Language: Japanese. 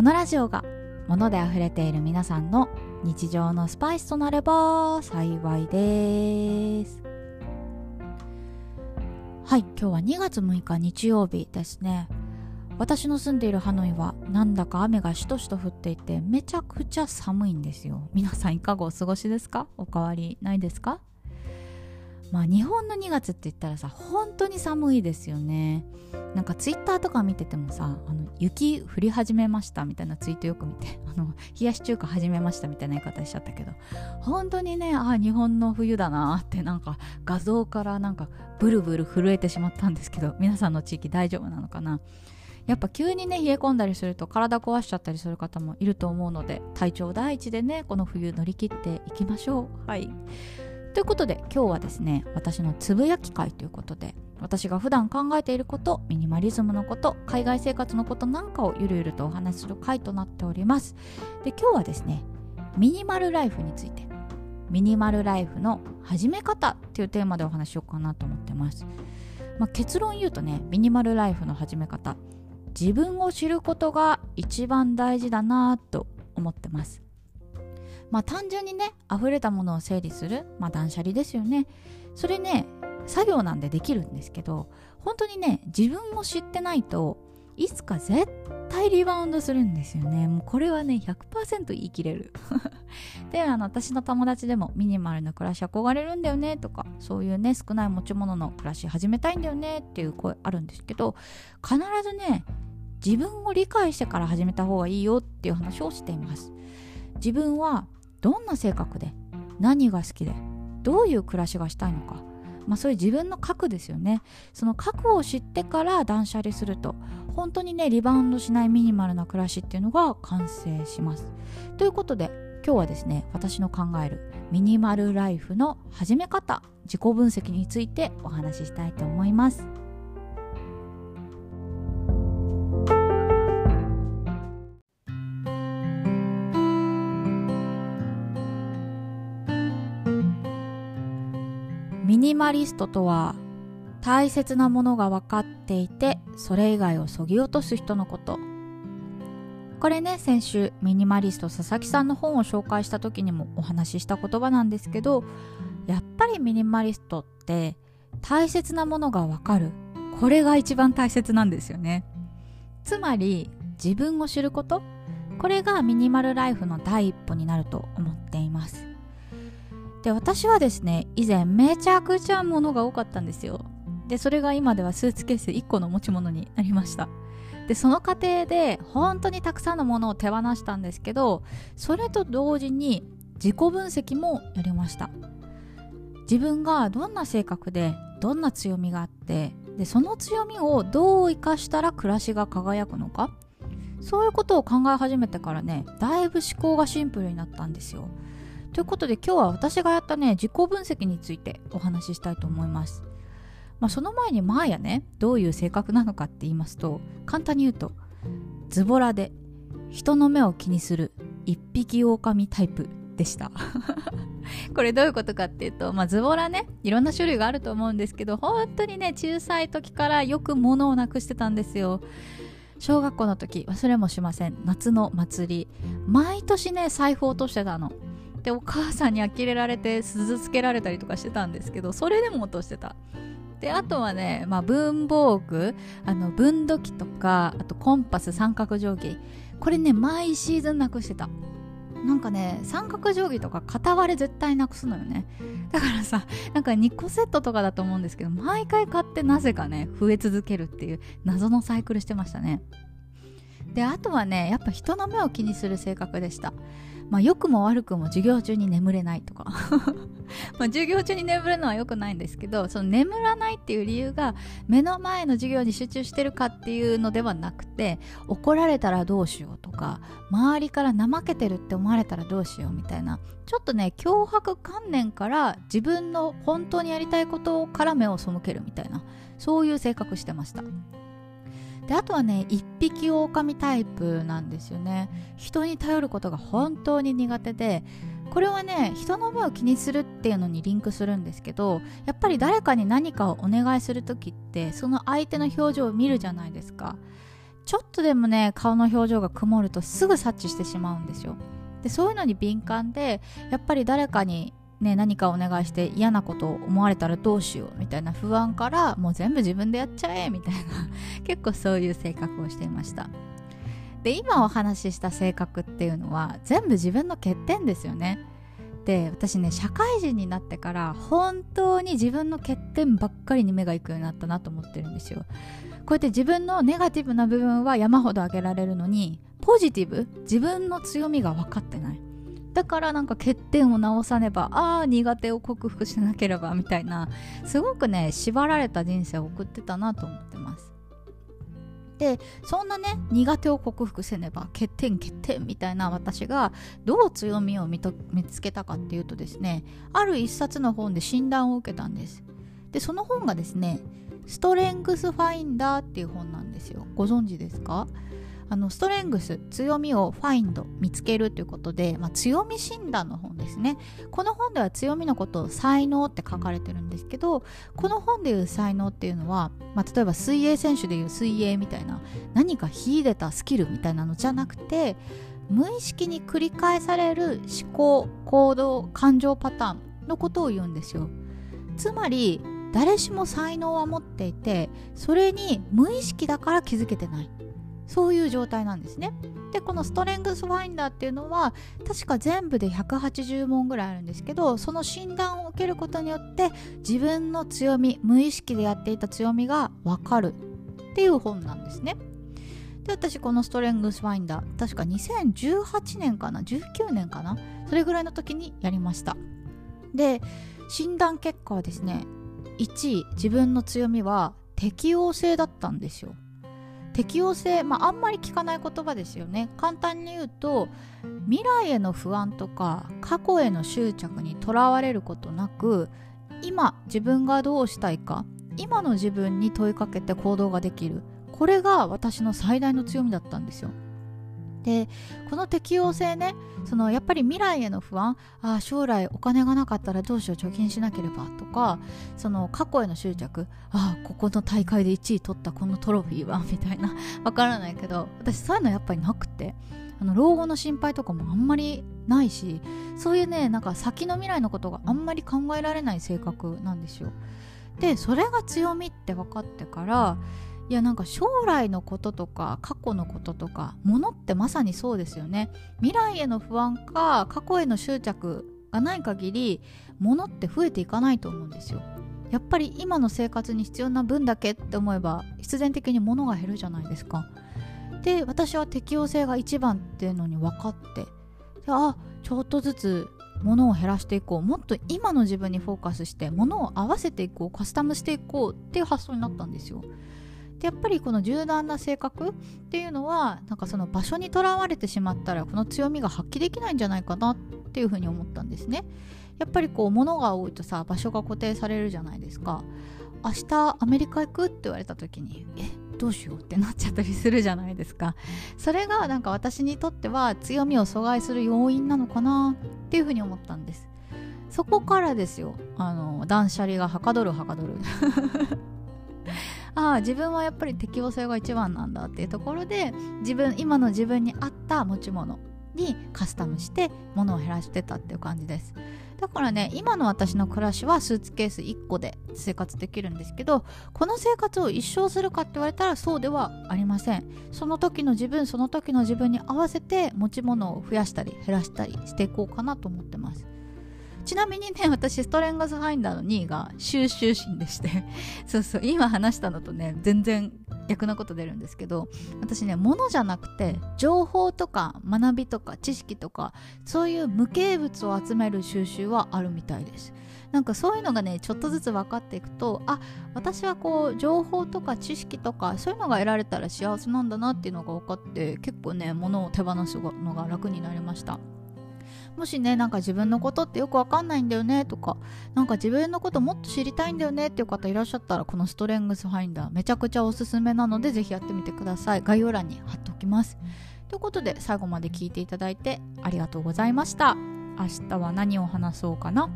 このラジオが物で溢れている皆さんの日常のスパイスとなれば幸いです。はい今日は2月6日日曜日ですね。私の住んでいるハノイはなんだか雨がしとしと降っていてめちゃくちゃ寒いんですよ。皆さんいかがお過ごしですか？おかわりないですか？まあ日本の2月って言ったらさ本当に寒いですよね。なんかツイッターとか見ててもさあの雪降り始めましたみたいなツイートよく見て あの冷やし中華始めましたみたいな言い方しちゃったけど本当にねあ日本の冬だなってなんか画像からなんかブルブル震えてしまったんですけど皆さんの地域大丈夫なのかな？やっぱ急にね冷え込んだりすると体壊しちゃったりする方もいると思うので体調第一でねこの冬乗り切っていきましょう。はい。ということで今日はですね私のつぶやき会ということで私が普段考えていることミニマリズムのこと海外生活のことなんかをゆるゆるとお話しする回となっております。で今日はですねミニマルライフについてミニマルライフの始め方っていうテーマでお話しようかなと思ってます、まあ、結論言うとねミニマルライフの始め方自分を知ることが一番大事だなと思ってます。まあ単純にね溢れたものを整理するまあ断捨離ですよね。それね作業なんでできるんですけど本当にね自分を知ってないといつか絶対リバウンドするんですよね。もうこれはね100%言い切れる。であの私の友達でもミニマルな暮らし憧れるんだよねとかそういうね少ない持ち物の暮らし始めたいんだよねっていう声あるんですけど必ずね自分を理解してから始めた方がいいよっていう話をしています。自分はどんな性格で何が好きでどういう暮らしがしたいのか。まあそういう自分の核ですよね。その核を知ってから断捨離すると本当にねリバウンドしないミニマルな暮らしっていうのが完成します。ということで今日はですね私の考えるミニマルライフの始め方自己分析についてお話ししたいと思います。ニマリストとは大切なものが分かっていてそれ以外をそぎ落とす人のこと。これね先週ミニマリスト佐々木さんの本を紹介した時にもお話しした言葉なんですけどやっぱりミニマリストって大切なものが分かる。これが一番大切なんですよね。つまり自分を知ること。これがミニマルライフの第一歩になると思っで私はですね以前めちゃくちゃ物が多かったんですよ。でそれが今ではスーツケース1個の持ち物になりました。でその過程で本当にたくさんのものを手放したんですけどそれと同時に自己分析もやりました。自分がどんな性格でどんな強みがあってでその強みをどう生かしたら暮らしが輝くのか。そういうことを考え始めてからねだいぶ思考がシンプルになったんですよ。ということで今日は私がやったね自己分析についてお話ししたいと思います。まあ、その前にマーヤねどういう性格なのかって言いますと簡単に言うとズボラで人の目を気にする一匹狼タイプでした。これどういうことかっていうと、まあ、ズボラねいろんな種類があると思うんですけど本当にね小さい時からよく物をなくしてたんですよ。小学校の時忘れもしません。夏の祭り。毎年ね財布落としてたの。でお母さんに呆れられて鈴つけられたりとかしてたんですけどそれでも落としてた。であとはね、まあ、文房具あの分度器とかあとコンパス三角定規。これね毎シーズンなくしてた。なんかね三角定規とか片割れ絶対なくすのよね。だからさなんか2個セットとかだと思うんですけど毎回買ってなぜかね増え続けるっていう謎のサイクルしてましたね。であとはねやっぱ人の目を気にする性格でした。まあ良くも悪くも授業中に眠れないとか。ま授業中に眠るのは良くないんですけどその眠らないっていう理由が目の前の授業に集中してるかっていうのではなくて怒られたらどうしようとか周りから怠けてるって思われたらどうしようみたいなちょっとね脅迫観念から自分の本当にやりたいことから目を背けるみたいなそういう性格してました。であとはね一匹狼タイプなんですよね。人に頼ることが本当に苦手でこれはね人の目を気にするっていうのにリンクするんですけどやっぱり誰かに何かをお願いする時ってその相手の表情を見るじゃないですか。ちょっとでもね顔の表情が曇るとすぐ察知してしまうんですよ。でそういうのに敏感でやっぱり誰かにね、何かお願いして嫌なことを思われたらどうしようみたいな不安からもう全部自分でやっちゃえみたいな 結構そういう性格をしていました。で今お話しした性格っていうのは全部自分の欠点ですよね。で私ね社会人になってから本当に自分の欠点ばっかりに目がいくようになったなと思ってるんですよ。こうやって自分のネガティブな部分は山ほど挙げられるのにポジティブ自分の強みが分かってない。だからなんか欠点を直さねばああ苦手を克服しなければみたいなすごくね縛られた人生を送ってたなと思ってます。でそんなね苦手を克服せねば欠点欠点みたいな私がどう強みを見つけたかっていうとですねある一冊の本で診断を受けたんです。でその本がですねストレングスファインダーっていう本なんですよ。ご存知ですか？あのストレングス強みをファインド見つけるということで、まあ、強み診断の本ですね。この本では強みのことを才能って書かれてるんですけどこの本でいう才能っていうのは、まあ、例えば水泳選手でいう水泳みたいな何か秀でたスキルみたいなのじゃなくて無意識に繰り返される思考行動感情パターンのことを言うんですよ。つまり誰しも才能は持っていてそれに無意識だから気づけてない。そういう状態なんですね。でこのストレングスファインダーっていうのは確か全部で180問ぐらいあるんですけどその診断を受けることによって自分の強み無意識でやっていた強みが分かるっていう本なんですね。で私このストレングスファインダー確か2018年かな19年かなそれぐらいの時にやりました。で診断結果はですね1位自分の強みは適応性だったんですよ。適応性、まあ、あんまり聞かない言葉ですよね。簡単に言うと未来への不安とか過去への執着にとらわれることなく今自分がどうしたいか今の自分に問いかけて行動ができる。これが私の最大の強みだったんですよ。でこの適応性ねそのやっぱり未来への不安あ将来お金がなかったらどうしよう貯金しなければとかその過去への執着あここの大会で1位取ったこのトロフィーは みたいなわからないけど私そういうのやっぱりなくてあの老後の心配とかもあんまりないしそういうねなんか先の未来のことがあんまり考えられない性格なんですよ。でそれが強みって分かってからいやなんか将来のこととか過去のこととかものってまさにそうですよね。未来への不安か過去への執着がない限りものって増えていかないと思うんですよ。やっぱり今の生活に必要な分だけって思えば必然的に物が減るじゃないですか。で私は適応性が一番っていうのに分かってであちょっとずつ物を減らしていこう。もっと今の自分にフォーカスして物を合わせていこうカスタムしていこうっていう発想になったんですよ。でやっぱりこの柔軟な性格っていうのはなんかその場所にとらわれてしまったらこの強みが発揮できないんじゃないかなっていうふうに思ったんですね。やっぱりこう物が多いとさ場所が固定されるじゃないですか。明日アメリカ行くって言われた時にえどうしようってなっちゃったりするじゃないですか。それがなんか私にとっては強みを阻害する要因なのかなっていうふうに思ったんです。そこからですよ。あの断捨離がはかどるはかどる。ああ自分はやっぱり適応性が一番なんだっていうところで自分今の自分に合った持ち物にカスタムして物を減らしてたっていう感じです。だからね今の私の暮らしはスーツケース1個で生活できるんですけどこの生活を一生するかって言われたらそうではありません。その時の自分その時の自分に合わせて持ち物を増やしたり減らしたりしていこうかなと思ってます。ちなみにね、私、ストレングスファインダーの2位が収集心でして、そうそう、今話したのとね、全然逆なこと出るんですけど私ね物じゃなくて情報とか学びとか知識とかそういう無形物を集める収集はあるみたいです。なんかそういうのがねちょっとずつ分かっていくとあ私はこう情報とか知識とかそういうのが得られたら幸せなんだなっていうのが分かって結構ね物を手放すのが楽になりました。もしねなんか自分のことってよくわかんないんだよねとかなんか自分のこともっと知りたいんだよねっていう方いらっしゃったらこのストレングスファインダーめちゃくちゃおすすめなのでぜひやってみてください。概要欄に貼っておきます。ということで最後まで聞いていただいてありがとうございました。明日は何を話そうかな？